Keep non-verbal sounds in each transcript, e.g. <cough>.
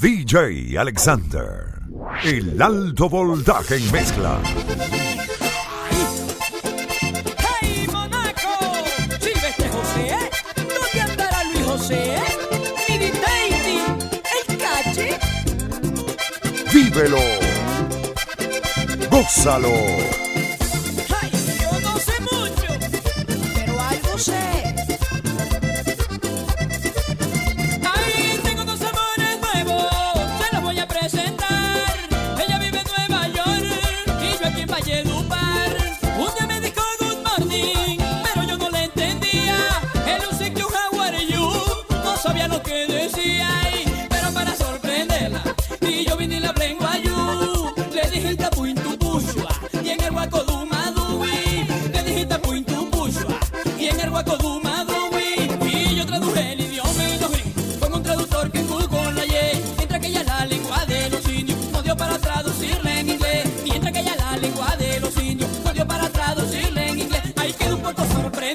DJ Alexander. El alto voltaje en mezcla. ¡Hey, Monaco! ¡Sirve este José! ¿eh? ¿Dónde andará Luis José? ¿eh? ¡Mini Daisy! ¡El cache! ¡Vívelo! ¡Gózalo!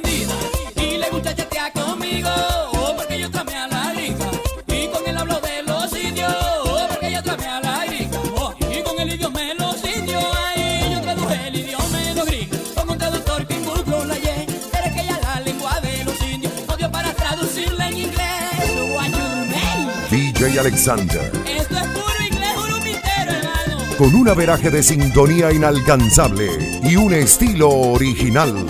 y le gusta chatear conmigo, oh, porque yo tramé a la rica. Y con él hablo de los sitios, oh, porque yo tramé a la rica. Oh, y con el idioma de los sitios, ahí yo traduje el idioma de los gringos. Con un traductor que involucró la Y, pero es que ya la lengua de los indios no dio para traducirla en inglés. What you DJ Alexander. Esto es puro inglés, urumitero, hermano. Con un averaje de sintonía inalcanzable y un estilo original.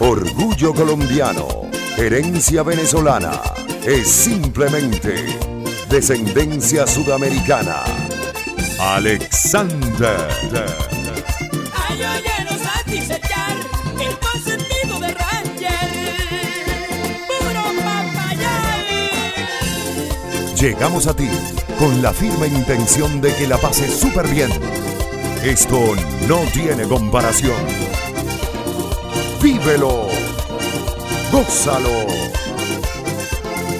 Orgullo colombiano, herencia venezolana, es simplemente descendencia sudamericana. Alexander. Puro. Llegamos a ti con la firme intención de que la pases súper bien. Esto no tiene comparación vívelo, gózalo.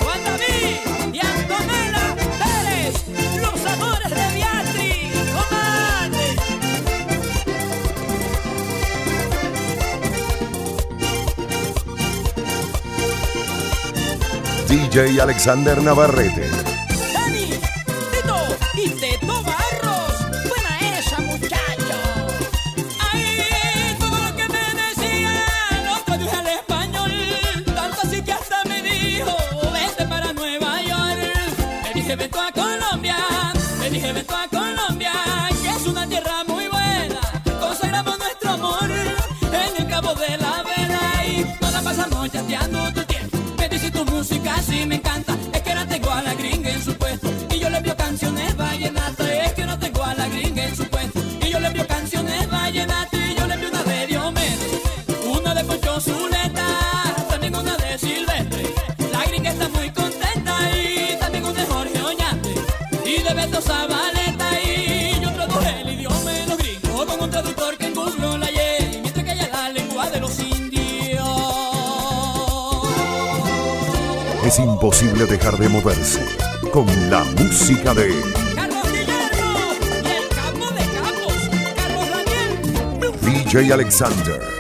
Juan David y Antonella Pérez, los amores de Beatriz, comadre. DJ Alexander Navarrete. que me es imposible dejar de moverse con la música de Carlos Guillermo y el campo de Campos, Carlos Daniel. DJ Alexander.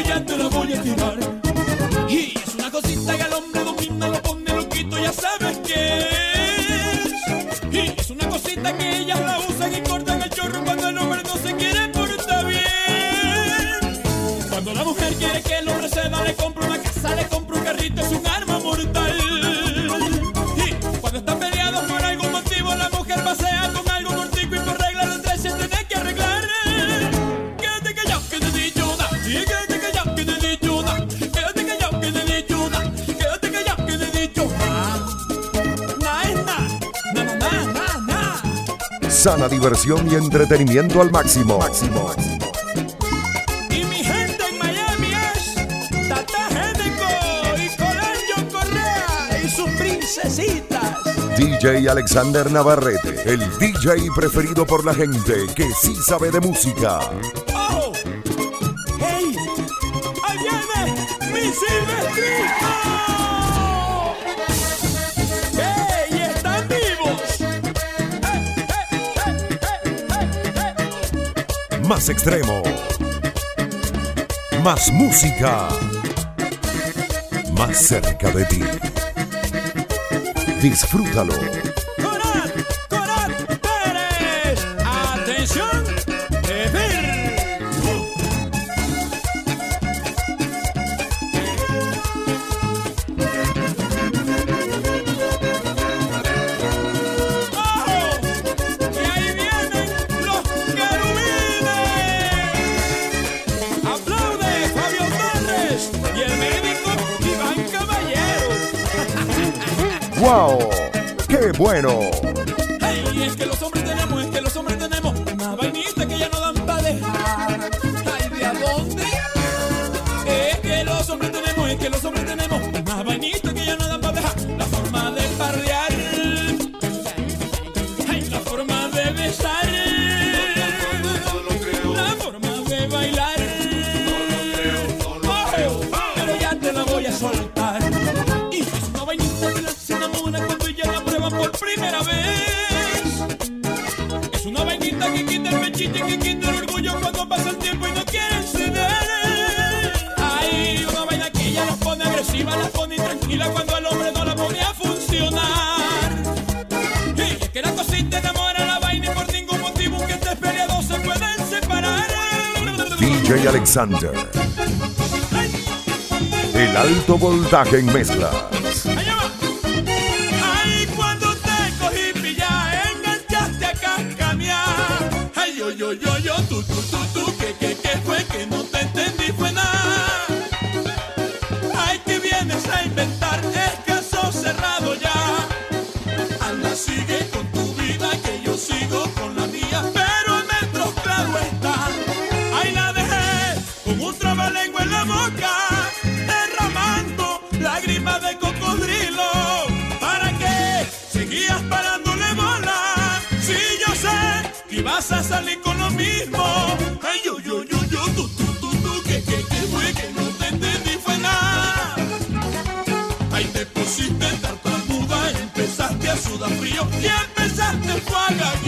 ya te la voy a tirar. Y es una cosita que al hombre sana diversión y entretenimiento al máximo. máximo. Y mi gente en Miami es Tata Génico y Colanjo Correa y sus princesitas. DJ Alexander Navarrete, el DJ preferido por la gente que sí sabe de música. ¡Oh! ¡Hey! ¡Ahí viene mi Silvestri! Más extremo. Más música. Más cerca de ti. Disfrútalo. ¡Wow! ¡Qué bueno! Y que quita el orgullo cuando pasa el tiempo y no quiere ceder. Hay una vaina que ella las pone agresiva, las pone intranquila cuando el hombre no la pone a funcionar. Y es que la cosita enamora la vaina y por ningún motivo que estés peleados se pueden separar. DJ Alexander. El alto voltaje en mezclas. Tú, tú, tú, tú, que, fue que no te entendí, fue nada. Ay, que vienes a inventar, caso cerrado ya. Anda, sigue con tu vida, que yo sigo con la mía. Pero el metro, claro está. Ahí la dejé con un trabalengua en la boca, derramando lágrimas de cocodrilo. ¿Para qué seguías parándole bola? Si yo sé que ibas a salir con Ay, yo, yo, yo, yo, tú, tú, tú, tú, que, que, que fue que no te entendí, fue nada. Ahí te pusiste tartamuda, empezaste a sudar frío y empezaste a gaguear.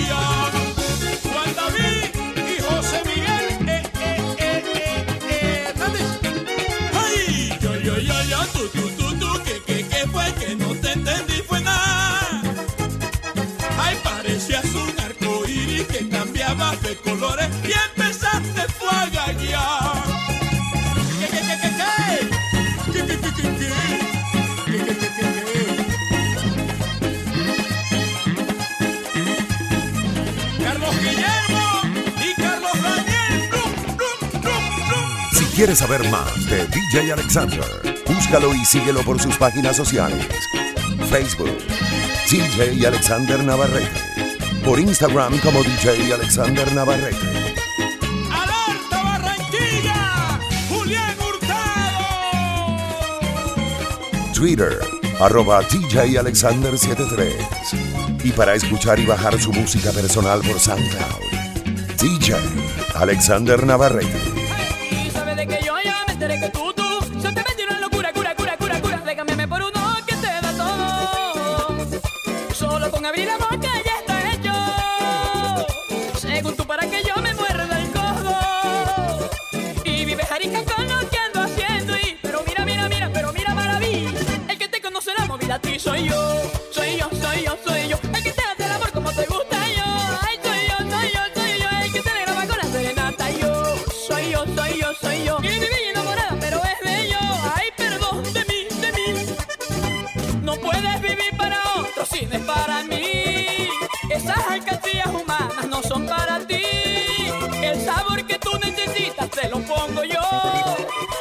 Quieres saber más de DJ Alexander, búscalo y síguelo por sus páginas sociales. Facebook, DJ Alexander Navarrete. Por Instagram como DJ Alexander Navarrete. Twitter, arroba DJ Alexander 73. Y para escuchar y bajar su música personal por SoundCloud, DJ Alexander Navarrete. Soy yo. Soy yo, soy yo, soy yo. El que te hace el amor como te gusta yo. Ay, soy yo, soy yo, soy yo. El que te graba con la serenata yo. Soy yo, soy yo, soy yo. Y viví enamorada, pero es de yo. Ay, perdón de mí, de mí. No puedes vivir para otro si no es para mí. Esas alcancías humanas no son para ti. El sabor que tú necesitas te lo pongo yo.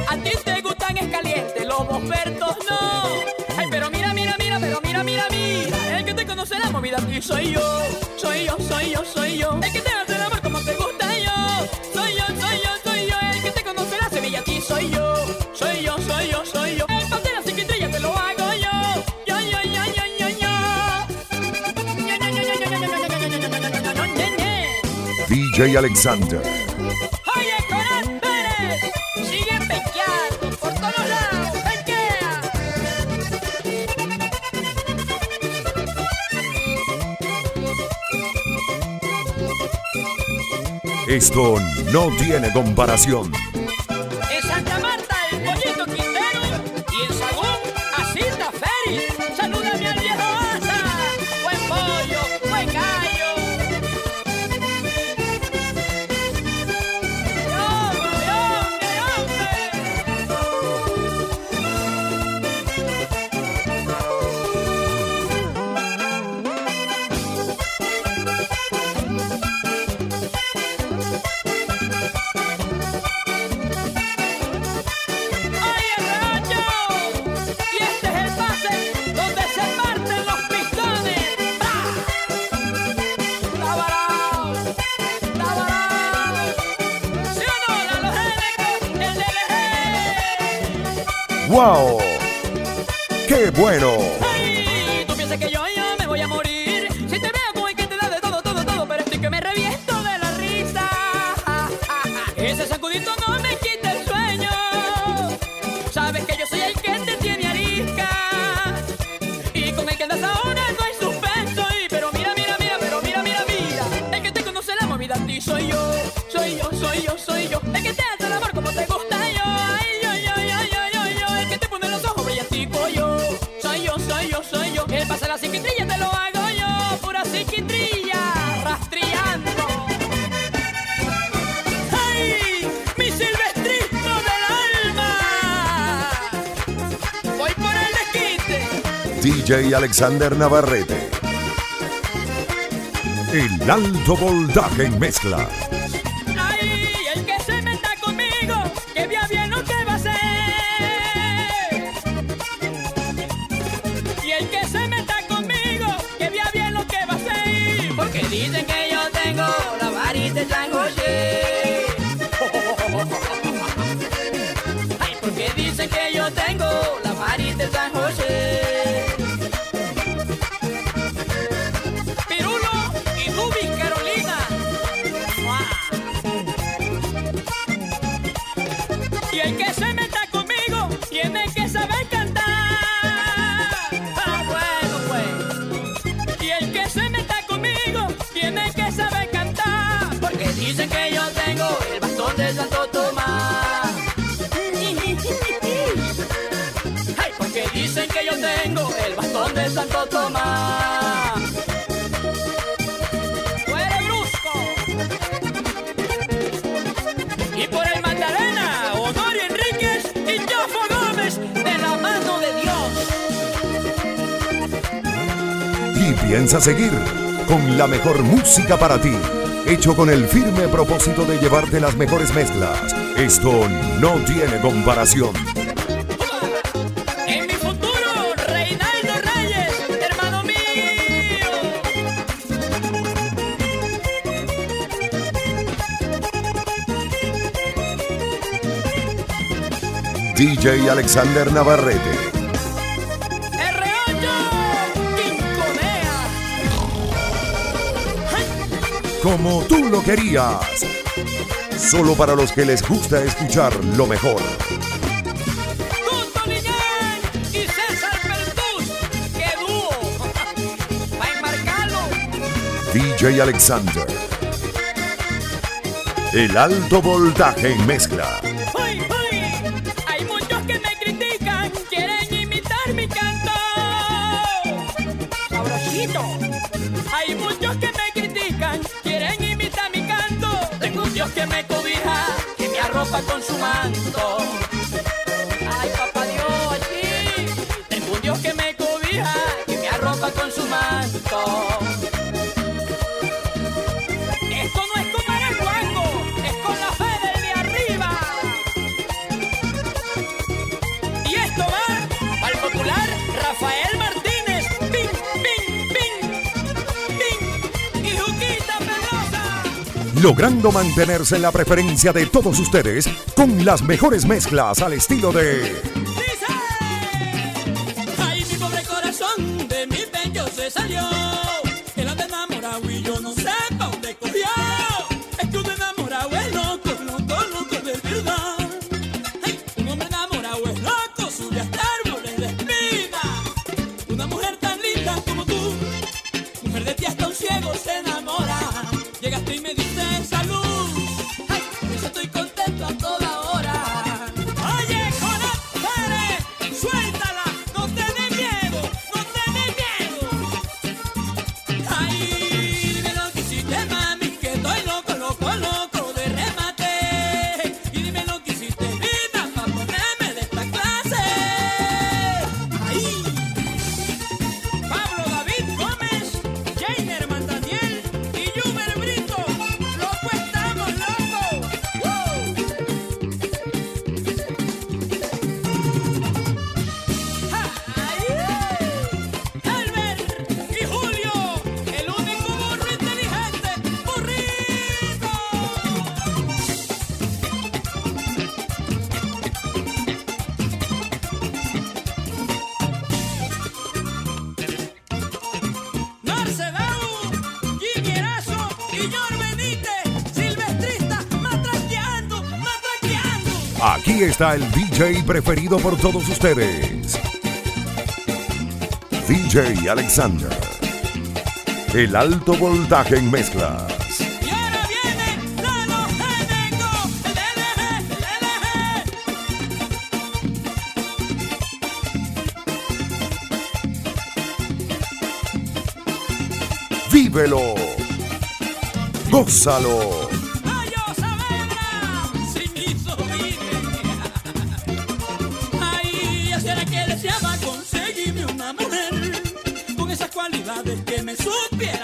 A ti te gustan es caliente, los ofertos no. soy yo, soy yo, soy yo, soy yo. El que te hace el amor como te gusta yo. Soy yo, soy yo, soy yo. El que te conocerá Sevilla a ti soy yo, soy yo, soy yo, soy yo. El pantera sin quintrilla te lo hago yo. Yo, yo, yo, yo, yo, yo. DJ Alexander. Esto no tiene comparación. ¡Wow! ¡Qué bueno! DJ Alexander Navarrete. El alto voltaje en mezcla. el bastón de Santo Tomás. Tú eres brusco. Y por el Magdalena, Honorio Enríquez y Jofo Gómez, de la mano de Dios. Y piensa seguir con la mejor música para ti. Hecho con el firme propósito de llevarte las mejores mezclas. Esto no tiene comparación. DJ Alexander Navarrete. R8 Quinconea. Como tú lo querías. Solo para los que les gusta escuchar lo mejor. DJ <laughs> Alexander. El alto voltaje en mezcla. con su manto. logrando mantenerse en la preferencia de todos ustedes con las mejores mezclas al estilo de... Mi pobre corazón de mis se salió! Aquí está el DJ preferido por todos ustedes. DJ Alexander. El alto voltaje en mezcla. vívelo, gózalo. super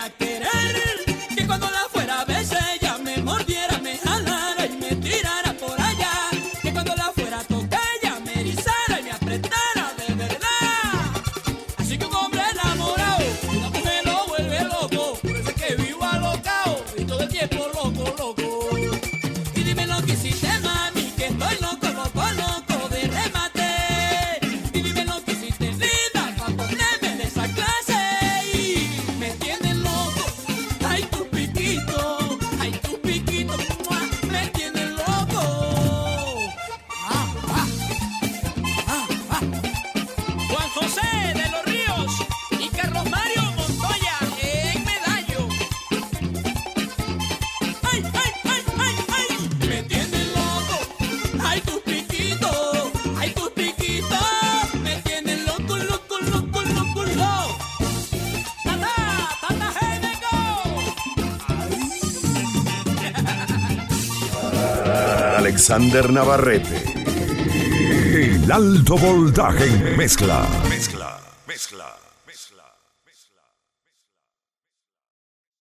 Alexander Navarrete. El alto voltaje en mezcla.